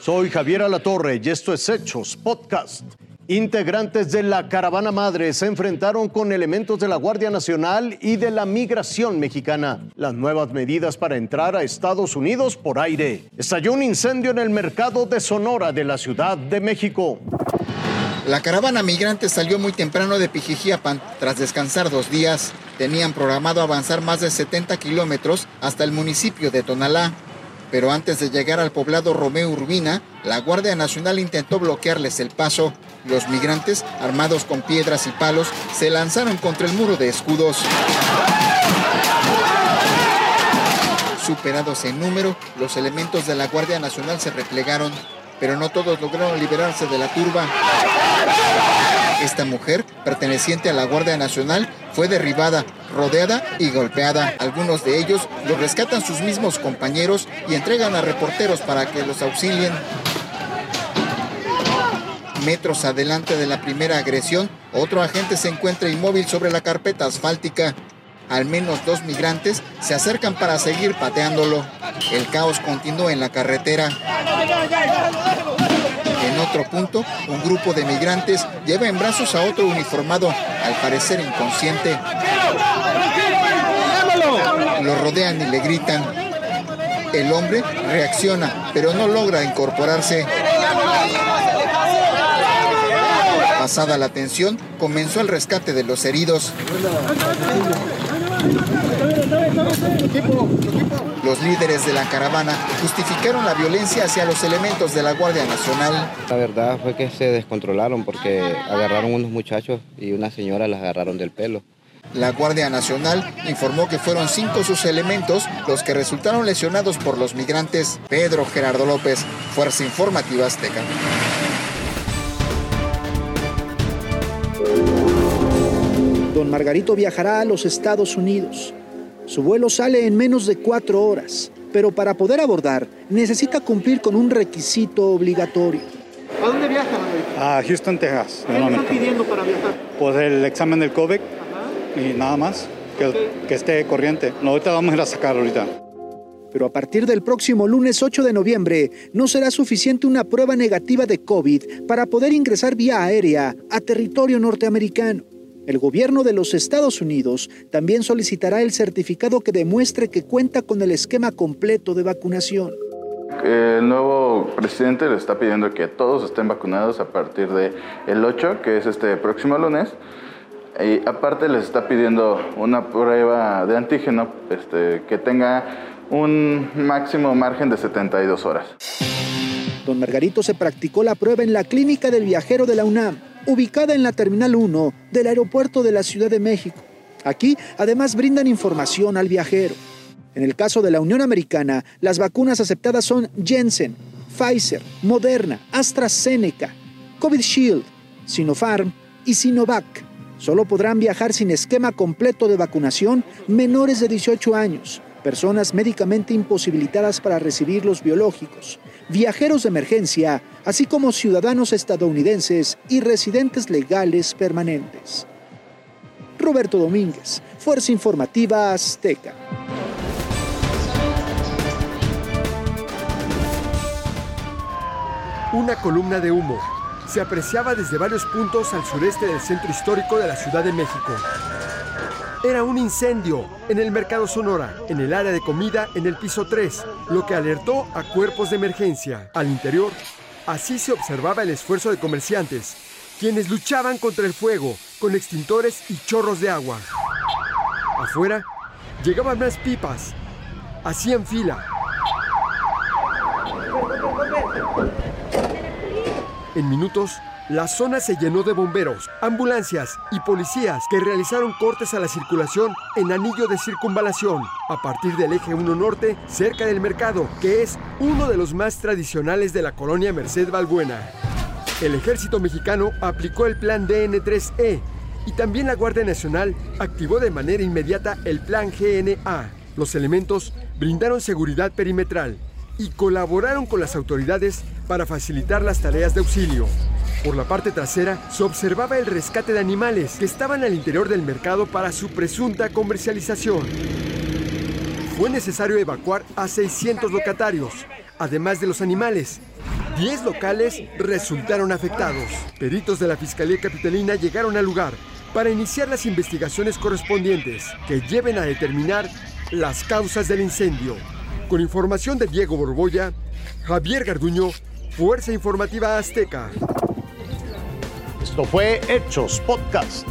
Soy Javier Alatorre y esto es Hechos Podcast. Integrantes de la caravana madre se enfrentaron con elementos de la Guardia Nacional y de la migración mexicana. Las nuevas medidas para entrar a Estados Unidos por aire. Estalló un incendio en el mercado de Sonora de la Ciudad de México. La caravana migrante salió muy temprano de Pijijiapan. Tras descansar dos días, tenían programado avanzar más de 70 kilómetros hasta el municipio de Tonalá. Pero antes de llegar al poblado Romeo Urbina, la Guardia Nacional intentó bloquearles el paso. Los migrantes, armados con piedras y palos, se lanzaron contra el muro de escudos. Superados en número, los elementos de la Guardia Nacional se replegaron, pero no todos lograron liberarse de la turba. Esta mujer, perteneciente a la Guardia Nacional, fue derribada, rodeada y golpeada. Algunos de ellos los rescatan sus mismos compañeros y entregan a reporteros para que los auxilien. Metros adelante de la primera agresión, otro agente se encuentra inmóvil sobre la carpeta asfáltica. Al menos dos migrantes se acercan para seguir pateándolo. El caos continúa en la carretera. En otro punto, un grupo de migrantes lleva en brazos a otro uniformado, al parecer inconsciente. Rodean y le gritan. El hombre reacciona, pero no logra incorporarse. Pasada la tensión, comenzó el rescate de los heridos. Los líderes de la caravana justificaron la violencia hacia los elementos de la Guardia Nacional. La verdad fue que se descontrolaron porque agarraron unos muchachos y una señora las agarraron del pelo. La Guardia Nacional informó que fueron cinco sus elementos los que resultaron lesionados por los migrantes. Pedro Gerardo López, Fuerza Informativa Azteca. Don Margarito viajará a los Estados Unidos. Su vuelo sale en menos de cuatro horas, pero para poder abordar necesita cumplir con un requisito obligatorio. ¿A dónde viaja, A Houston, Texas. ¿Qué le están pidiendo para viajar? Pues el examen del COVID y nada más, que, que esté corriente. No, ahorita vamos a ir a sacar ahorita. Pero a partir del próximo lunes 8 de noviembre no será suficiente una prueba negativa de COVID para poder ingresar vía aérea a territorio norteamericano. El gobierno de los Estados Unidos también solicitará el certificado que demuestre que cuenta con el esquema completo de vacunación. El nuevo presidente le está pidiendo que todos estén vacunados a partir del el 8, que es este próximo lunes. Y aparte les está pidiendo una prueba de antígeno este, que tenga un máximo margen de 72 horas. Don Margarito se practicó la prueba en la clínica del viajero de la UNAM, ubicada en la Terminal 1 del aeropuerto de la Ciudad de México. Aquí, además, brindan información al viajero. En el caso de la Unión Americana, las vacunas aceptadas son Jensen, Pfizer, Moderna, AstraZeneca, COVID Shield, Sinopharm y Sinovac. Solo podrán viajar sin esquema completo de vacunación menores de 18 años, personas médicamente imposibilitadas para recibir los biológicos, viajeros de emergencia, así como ciudadanos estadounidenses y residentes legales permanentes. Roberto Domínguez, Fuerza Informativa Azteca. Una columna de humo se apreciaba desde varios puntos al sureste del centro histórico de la Ciudad de México. Era un incendio en el Mercado Sonora, en el área de comida en el piso 3, lo que alertó a cuerpos de emergencia. Al interior, así se observaba el esfuerzo de comerciantes, quienes luchaban contra el fuego con extintores y chorros de agua. Afuera, llegaban más pipas, hacían fila. En minutos, la zona se llenó de bomberos, ambulancias y policías que realizaron cortes a la circulación en anillo de circunvalación a partir del eje 1 norte cerca del mercado, que es uno de los más tradicionales de la colonia Merced Balbuena. El ejército mexicano aplicó el plan DN3E y también la Guardia Nacional activó de manera inmediata el plan GNA. Los elementos brindaron seguridad perimetral y colaboraron con las autoridades para facilitar las tareas de auxilio. Por la parte trasera se observaba el rescate de animales que estaban al interior del mercado para su presunta comercialización. Fue necesario evacuar a 600 locatarios, además de los animales. 10 locales resultaron afectados. Peritos de la Fiscalía Capitalina llegaron al lugar para iniciar las investigaciones correspondientes que lleven a determinar las causas del incendio. Con información de Diego Borbolla, Javier Garduño, Fuerza Informativa Azteca. Esto fue Hechos Podcast.